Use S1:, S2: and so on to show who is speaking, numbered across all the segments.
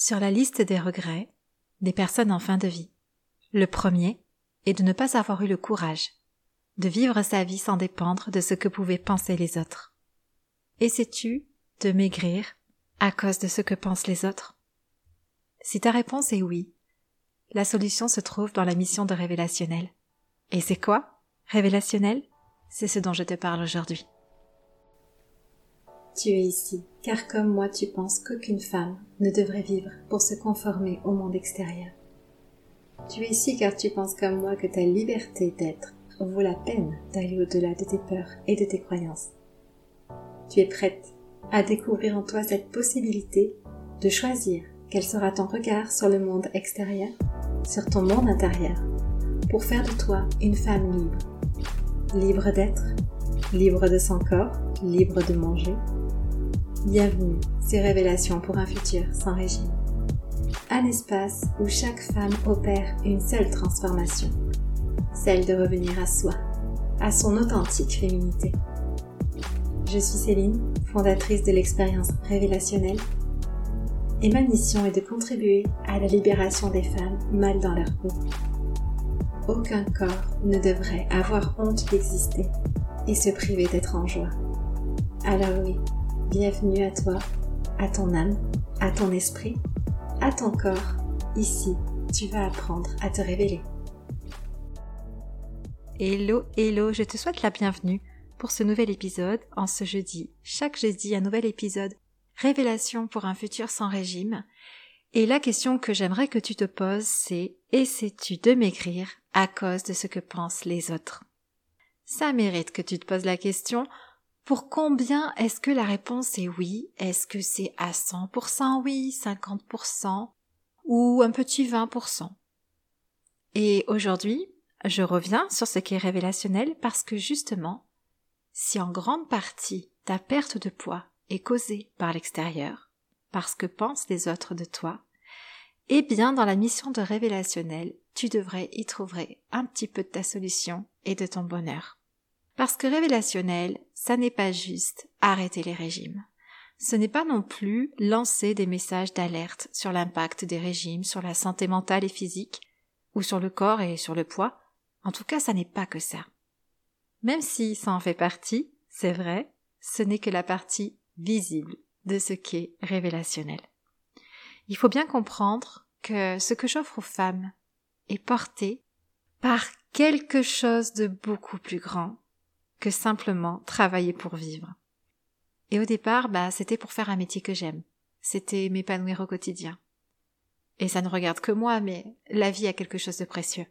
S1: sur la liste des regrets des personnes en fin de vie. Le premier est de ne pas avoir eu le courage de vivre sa vie sans dépendre de ce que pouvaient penser les autres. Et sais-tu de maigrir à cause de ce que pensent les autres? Si ta réponse est oui, la solution se trouve dans la mission de révélationnel. Et c'est quoi? Révélationnel C'est ce dont je te parle aujourd'hui.
S2: Tu es ici, car comme moi tu penses qu'aucune femme ne devrait vivre pour se conformer au monde extérieur. Tu es ici car tu penses comme moi que ta liberté d'être vaut la peine d'aller au-delà de tes peurs et de tes croyances. Tu es prête à découvrir en toi cette possibilité de choisir quel sera ton regard sur le monde extérieur, sur ton monde intérieur, pour faire de toi une femme libre. Libre d'être, libre de son corps, libre de manger. Bienvenue, ces révélations pour un futur sans régime. Un espace où chaque femme opère une seule transformation, celle de revenir à soi, à son authentique féminité. Je suis Céline, fondatrice de l'expérience révélationnelle, et ma mission est de contribuer à la libération des femmes mal dans leur peau. Aucun corps ne devrait avoir honte d'exister et se priver d'être en joie. Alors oui, bienvenue à toi, à ton âme, à ton esprit, à ton corps. Ici, tu vas apprendre à te révéler.
S1: Hello, hello, je te souhaite la bienvenue pour ce nouvel épisode en ce jeudi. Chaque jeudi, un nouvel épisode Révélation pour un futur sans régime. Et la question que j'aimerais que tu te poses, c'est essaies-tu de maigrir à cause de ce que pensent les autres? Ça mérite que tu te poses la question pour combien est-ce que la réponse est oui? Est-ce que c'est à 100% oui, 50% ou un petit 20% Et aujourd'hui, je reviens sur ce qui est révélationnel parce que justement, si en grande partie ta perte de poids est causée par l'extérieur, parce que pensent les autres de toi, eh bien dans la mission de révélationnel, tu devrais y trouver un petit peu de ta solution et de ton bonheur. Parce que révélationnel, ça n'est pas juste arrêter les régimes. Ce n'est pas non plus lancer des messages d'alerte sur l'impact des régimes sur la santé mentale et physique, ou sur le corps et sur le poids. En tout cas, ça n'est pas que ça. Même si ça en fait partie, c'est vrai, ce n'est que la partie visible de ce qu'est révélationnel. Il faut bien comprendre que ce que j'offre aux femmes est porté par quelque chose de beaucoup plus grand que simplement travailler pour vivre. Et au départ, bah, c'était pour faire un métier que j'aime. C'était m'épanouir au quotidien. Et ça ne regarde que moi, mais la vie a quelque chose de précieux.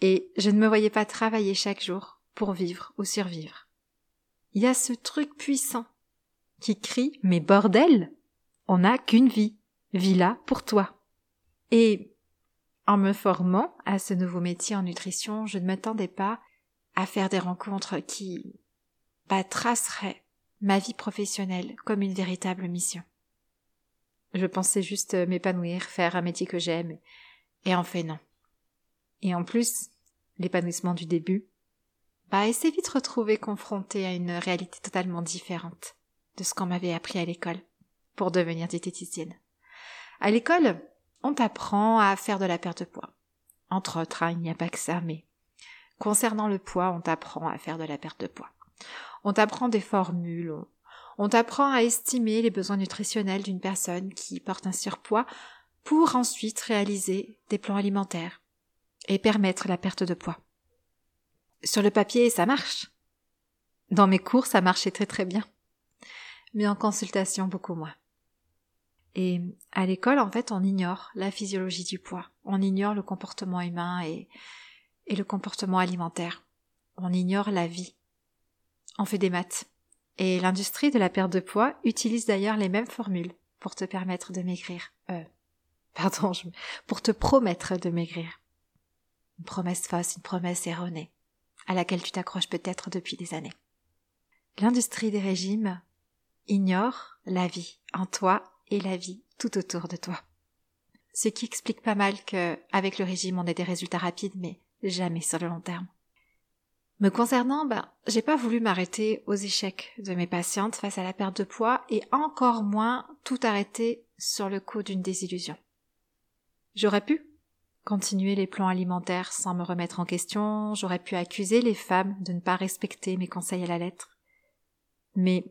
S1: Et je ne me voyais pas travailler chaque jour pour vivre ou survivre. Il y a ce truc puissant qui crie Mais bordel On n'a qu'une vie. Vie-là pour toi. Et en me formant à ce nouveau métier en nutrition, je ne m'attendais pas à faire des rencontres qui bah, traceraient ma vie professionnelle comme une véritable mission. Je pensais juste m'épanouir, faire un métier que j'aime, et en fait non. Et en plus, l'épanouissement du début, bah, elle s'est vite retrouvée confrontée à une réalité totalement différente de ce qu'on m'avait appris à l'école pour devenir diététicienne. À l'école, on t'apprend à faire de la perte de poids. Entre autres, hein, il n'y a pas que ça, mais concernant le poids, on t'apprend à faire de la perte de poids. On t'apprend des formules, on, t'apprend à estimer les besoins nutritionnels d'une personne qui porte un surpoids pour ensuite réaliser des plans alimentaires et permettre la perte de poids. Sur le papier, ça marche. Dans mes cours, ça marchait très très bien. Mais en consultation, beaucoup moins. Et à l'école, en fait, on ignore la physiologie du poids. On ignore le comportement humain et, et le comportement alimentaire. On ignore la vie. On fait des maths. Et l'industrie de la perte de poids utilise d'ailleurs les mêmes formules pour te permettre de maigrir. Euh, pardon, pour te promettre de maigrir. Une promesse fausse, une promesse erronée, à laquelle tu t'accroches peut-être depuis des années. L'industrie des régimes ignore la vie en toi et la vie tout autour de toi. Ce qui explique pas mal que, avec le régime, on ait des résultats rapides, mais jamais sur le long terme. Me concernant, ben, j'ai pas voulu m'arrêter aux échecs de mes patientes face à la perte de poids et encore moins tout arrêter sur le coup d'une désillusion. J'aurais pu continuer les plans alimentaires sans me remettre en question, j'aurais pu accuser les femmes de ne pas respecter mes conseils à la lettre. Mais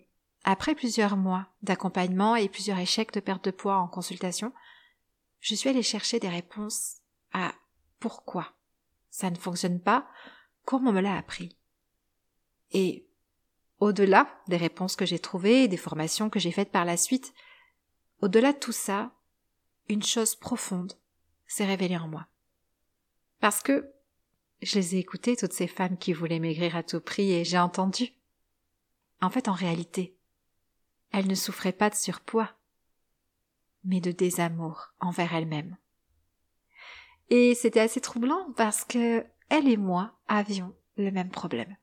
S1: après plusieurs mois d'accompagnement et plusieurs échecs de perte de poids en consultation, je suis allée chercher des réponses à pourquoi ça ne fonctionne pas comme on me l'a appris? Et au-delà des réponses que j'ai trouvées, des formations que j'ai faites par la suite, au-delà de tout ça, une chose profonde s'est révélée en moi. Parce que je les ai écoutées, toutes ces femmes qui voulaient maigrir à tout prix, et j'ai entendu. En fait, en réalité, elles ne souffraient pas de surpoids, mais de désamour envers elles-mêmes. Et c'était assez troublant parce que elle et moi avions le même problème.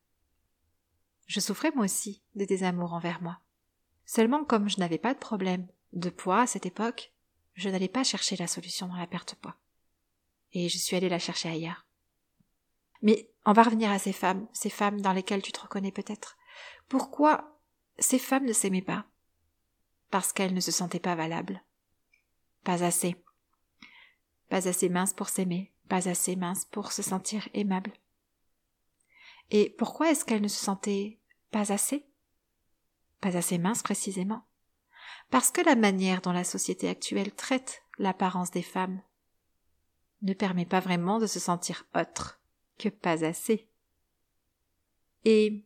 S1: Je souffrais moi aussi de désamour envers moi. Seulement comme je n'avais pas de problème de poids à cette époque, je n'allais pas chercher la solution dans la perte de poids. Et je suis allée la chercher ailleurs. Mais on va revenir à ces femmes, ces femmes dans lesquelles tu te reconnais peut-être. Pourquoi ces femmes ne s'aimaient pas? Parce qu'elles ne se sentaient pas valables. Pas assez. Pas assez minces pour s'aimer, pas assez minces pour se sentir aimables. Et pourquoi est-ce qu'elles ne se sentaient pas assez? Pas assez minces précisément. Parce que la manière dont la société actuelle traite l'apparence des femmes ne permet pas vraiment de se sentir autre que pas assez. Et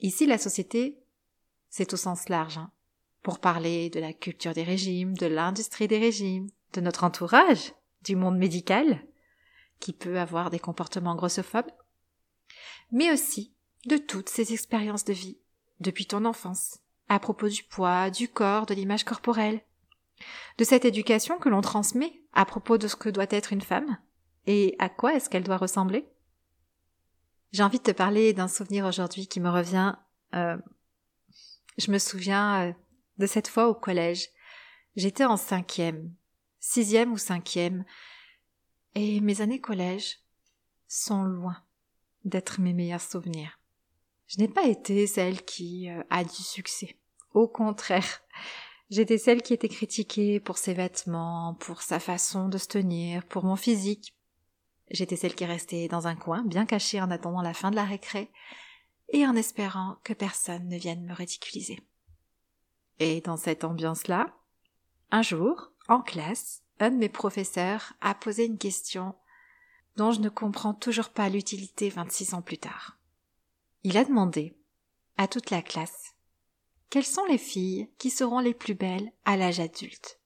S1: ici la société, c'est au sens large, hein, pour parler de la culture des régimes, de l'industrie des régimes, de notre entourage, du monde médical, qui peut avoir des comportements grossophobes, mais aussi de toutes ces expériences de vie, depuis ton enfance, à propos du poids, du corps, de l'image corporelle, de cette éducation que l'on transmet à propos de ce que doit être une femme, et à quoi est-ce qu'elle doit ressembler. J'ai envie de te parler d'un souvenir aujourd'hui qui me revient. Euh, je me souviens euh, de cette fois au collège. J'étais en cinquième, sixième ou cinquième, et mes années collège sont loin d'être mes meilleurs souvenirs. Je n'ai pas été celle qui euh, a du succès. Au contraire, j'étais celle qui était critiquée pour ses vêtements, pour sa façon de se tenir, pour mon physique. J'étais celle qui restait dans un coin, bien cachée en attendant la fin de la récré, et en espérant que personne ne vienne me ridiculiser. Et dans cette ambiance-là, un jour, en classe, un de mes professeurs a posé une question dont je ne comprends toujours pas l'utilité 26 ans plus tard. Il a demandé à toute la classe quelles sont les filles qui seront les plus belles à l'âge adulte?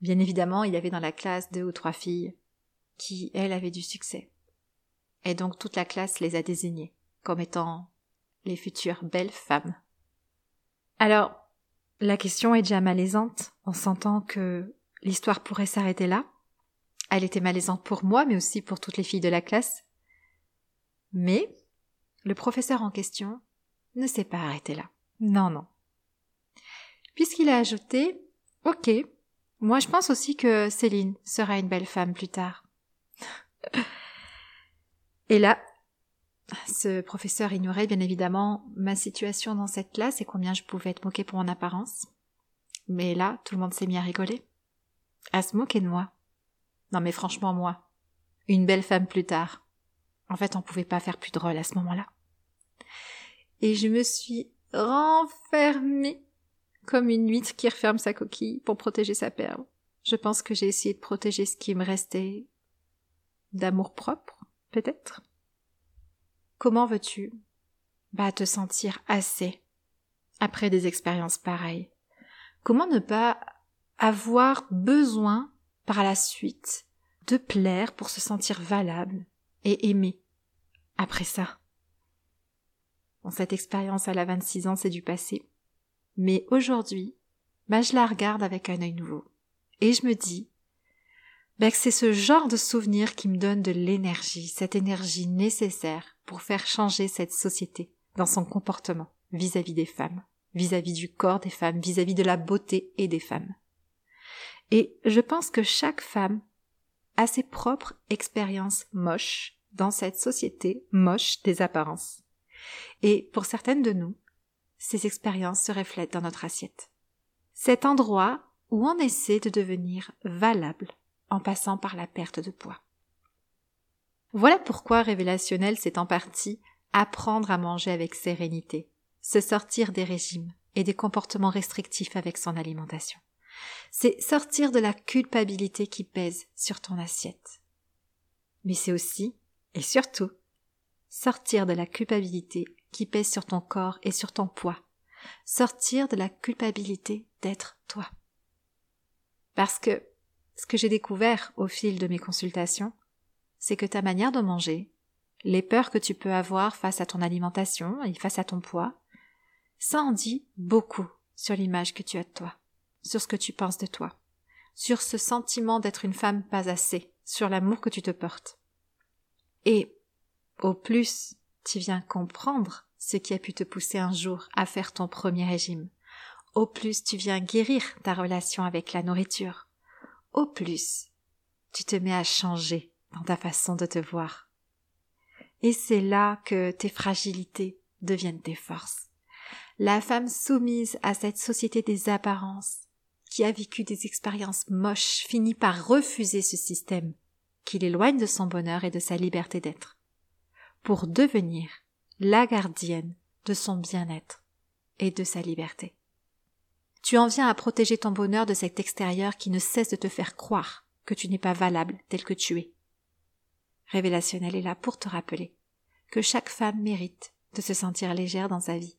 S1: Bien évidemment, il y avait dans la classe deux ou trois filles qui, elles, avaient du succès. Et donc toute la classe les a désignées comme étant les futures belles femmes. Alors, la question est déjà malaisante. On s'entend que l'histoire pourrait s'arrêter là. Elle était malaisante pour moi, mais aussi pour toutes les filles de la classe. Mais le professeur en question ne s'est pas arrêté là. Non, non. Puisqu'il a ajouté Ok, moi je pense aussi que Céline sera une belle femme plus tard. Et là, ce professeur ignorait bien évidemment ma situation dans cette classe et combien je pouvais être moquée pour mon apparence. Mais là, tout le monde s'est mis à rigoler. À se moquer de moi. Non mais franchement moi. Une belle femme plus tard. En fait, on pouvait pas faire plus drôle à ce moment-là. Et je me suis renfermée comme une huître qui referme sa coquille pour protéger sa perle. Je pense que j'ai essayé de protéger ce qui me restait d'amour propre, peut-être. Comment veux-tu bah te sentir assez après des expériences pareilles? Comment ne pas avoir besoin par la suite de plaire pour se sentir valable et aimé après ça? Cette expérience à la 26 ans, c'est du passé. Mais aujourd'hui, bah, je la regarde avec un œil nouveau. Et je me dis, bah, que c'est ce genre de souvenir qui me donne de l'énergie, cette énergie nécessaire pour faire changer cette société dans son comportement vis-à-vis des femmes, vis-à-vis du corps des femmes, vis-à-vis de la beauté et des femmes. Et je pense que chaque femme a ses propres expériences moches dans cette société moche des apparences. Et pour certaines de nous, ces expériences se reflètent dans notre assiette. Cet endroit ou on essaie de devenir valable en passant par la perte de poids. Voilà pourquoi révélationnel c'est en partie apprendre à manger avec sérénité, se sortir des régimes et des comportements restrictifs avec son alimentation. C'est sortir de la culpabilité qui pèse sur ton assiette. Mais c'est aussi, et surtout, sortir de la culpabilité qui pèse sur ton corps et sur ton poids. Sortir de la culpabilité d'être toi. Parce que ce que j'ai découvert au fil de mes consultations, c'est que ta manière de manger, les peurs que tu peux avoir face à ton alimentation et face à ton poids, ça en dit beaucoup sur l'image que tu as de toi, sur ce que tu penses de toi, sur ce sentiment d'être une femme pas assez, sur l'amour que tu te portes. Et au plus tu viens comprendre ce qui a pu te pousser un jour à faire ton premier régime, au plus tu viens guérir ta relation avec la nourriture, au plus tu te mets à changer dans ta façon de te voir. Et c'est là que tes fragilités deviennent tes forces. La femme soumise à cette société des apparences, qui a vécu des expériences moches, finit par refuser ce système qui l'éloigne de son bonheur et de sa liberté d'être, pour devenir la gardienne de son bien-être et de sa liberté. Tu en viens à protéger ton bonheur de cet extérieur qui ne cesse de te faire croire que tu n'es pas valable tel que tu es, révélationnel est là pour te rappeler que chaque femme mérite de se sentir légère dans sa vie,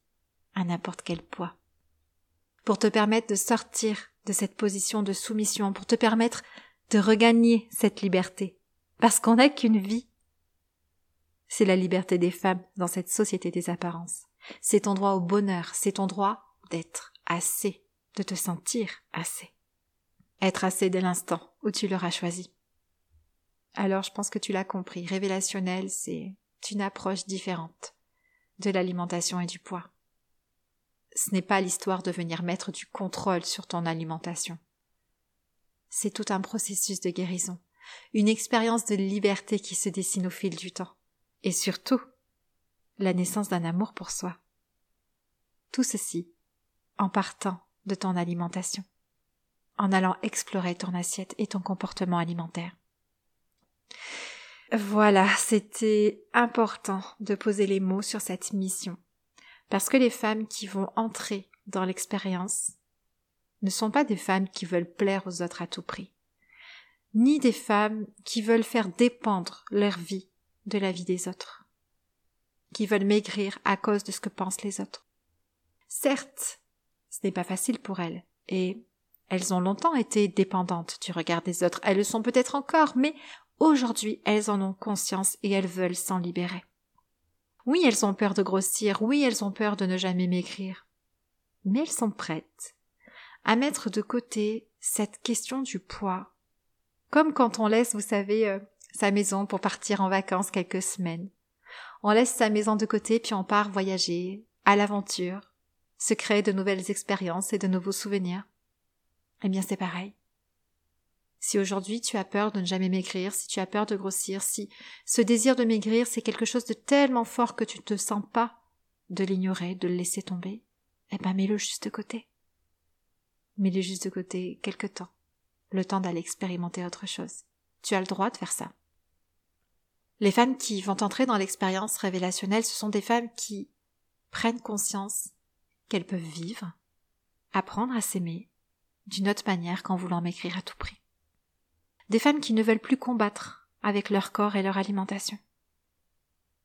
S1: à n'importe quel poids. Pour te permettre de sortir de cette position de soumission, pour te permettre de regagner cette liberté. Parce qu'on n'a qu'une vie. C'est la liberté des femmes dans cette société des apparences. C'est ton droit au bonheur, c'est ton droit d'être assez, de te sentir assez. Être assez dès l'instant où tu l'auras choisi. Alors je pense que tu l'as compris, révélationnel, c'est une approche différente de l'alimentation et du poids. Ce n'est pas l'histoire de venir mettre du contrôle sur ton alimentation. C'est tout un processus de guérison, une expérience de liberté qui se dessine au fil du temps, et surtout la naissance d'un amour pour soi. Tout ceci en partant de ton alimentation, en allant explorer ton assiette et ton comportement alimentaire. Voilà, c'était important de poser les mots sur cette mission. Parce que les femmes qui vont entrer dans l'expérience ne sont pas des femmes qui veulent plaire aux autres à tout prix, ni des femmes qui veulent faire dépendre leur vie de la vie des autres, qui veulent maigrir à cause de ce que pensent les autres. Certes, ce n'est pas facile pour elles, et elles ont longtemps été dépendantes du regard des autres, elles le sont peut-être encore, mais Aujourd'hui, elles en ont conscience et elles veulent s'en libérer. Oui, elles ont peur de grossir, oui, elles ont peur de ne jamais maigrir. Mais elles sont prêtes à mettre de côté cette question du poids. Comme quand on laisse, vous savez, euh, sa maison pour partir en vacances quelques semaines. On laisse sa maison de côté puis on part voyager, à l'aventure, se créer de nouvelles expériences et de nouveaux souvenirs. Eh bien c'est pareil. Si aujourd'hui tu as peur de ne jamais maigrir, si tu as peur de grossir, si ce désir de maigrir c'est quelque chose de tellement fort que tu ne te sens pas de l'ignorer, de le laisser tomber, eh ben mets-le juste de côté. Mets-le juste de côté quelque temps, le temps d'aller expérimenter autre chose. Tu as le droit de faire ça. Les femmes qui vont entrer dans l'expérience révélationnelle, ce sont des femmes qui prennent conscience qu'elles peuvent vivre, apprendre à s'aimer d'une autre manière qu'en voulant maigrir à tout prix des femmes qui ne veulent plus combattre avec leur corps et leur alimentation.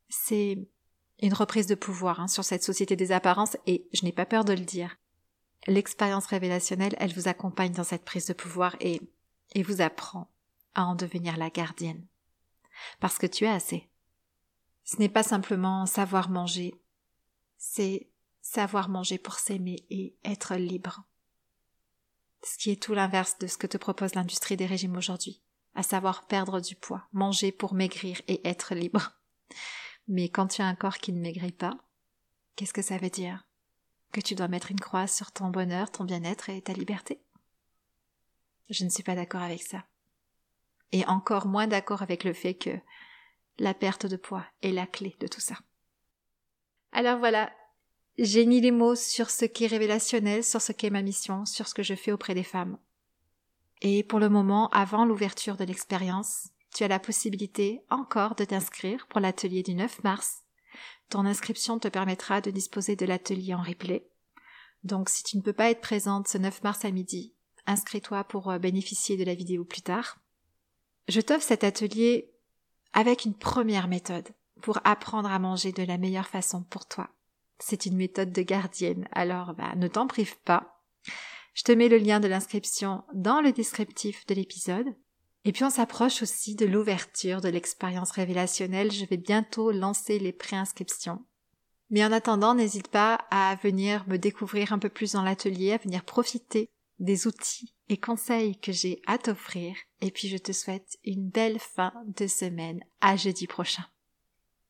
S1: C'est une reprise de pouvoir hein, sur cette société des apparences et je n'ai pas peur de le dire. L'expérience révélationnelle, elle vous accompagne dans cette prise de pouvoir et, et vous apprend à en devenir la gardienne. Parce que tu es assez. Ce n'est pas simplement savoir manger, c'est savoir manger pour s'aimer et être libre ce qui est tout l'inverse de ce que te propose l'industrie des régimes aujourd'hui, à savoir perdre du poids, manger pour maigrir et être libre. Mais quand tu as un corps qui ne maigrit pas, qu'est-ce que ça veut dire? Que tu dois mettre une croix sur ton bonheur, ton bien-être et ta liberté? Je ne suis pas d'accord avec ça. Et encore moins d'accord avec le fait que la perte de poids est la clé de tout ça. Alors voilà, j'ai mis les mots sur ce qui est révélationnel, sur ce qu'est ma mission, sur ce que je fais auprès des femmes. Et pour le moment, avant l'ouverture de l'expérience, tu as la possibilité encore de t'inscrire pour l'atelier du 9 mars. Ton inscription te permettra de disposer de l'atelier en replay. Donc si tu ne peux pas être présente ce 9 mars à midi, inscris-toi pour euh, bénéficier de la vidéo plus tard. Je t'offre cet atelier avec une première méthode pour apprendre à manger de la meilleure façon pour toi. C'est une méthode de gardienne, alors bah, ne t'en prive pas. Je te mets le lien de l'inscription dans le descriptif de l'épisode. Et puis on s'approche aussi de l'ouverture de l'expérience révélationnelle. Je vais bientôt lancer les préinscriptions. Mais en attendant, n'hésite pas à venir me découvrir un peu plus dans l'atelier, à venir profiter des outils et conseils que j'ai à t'offrir. Et puis je te souhaite une belle fin de semaine. À jeudi prochain.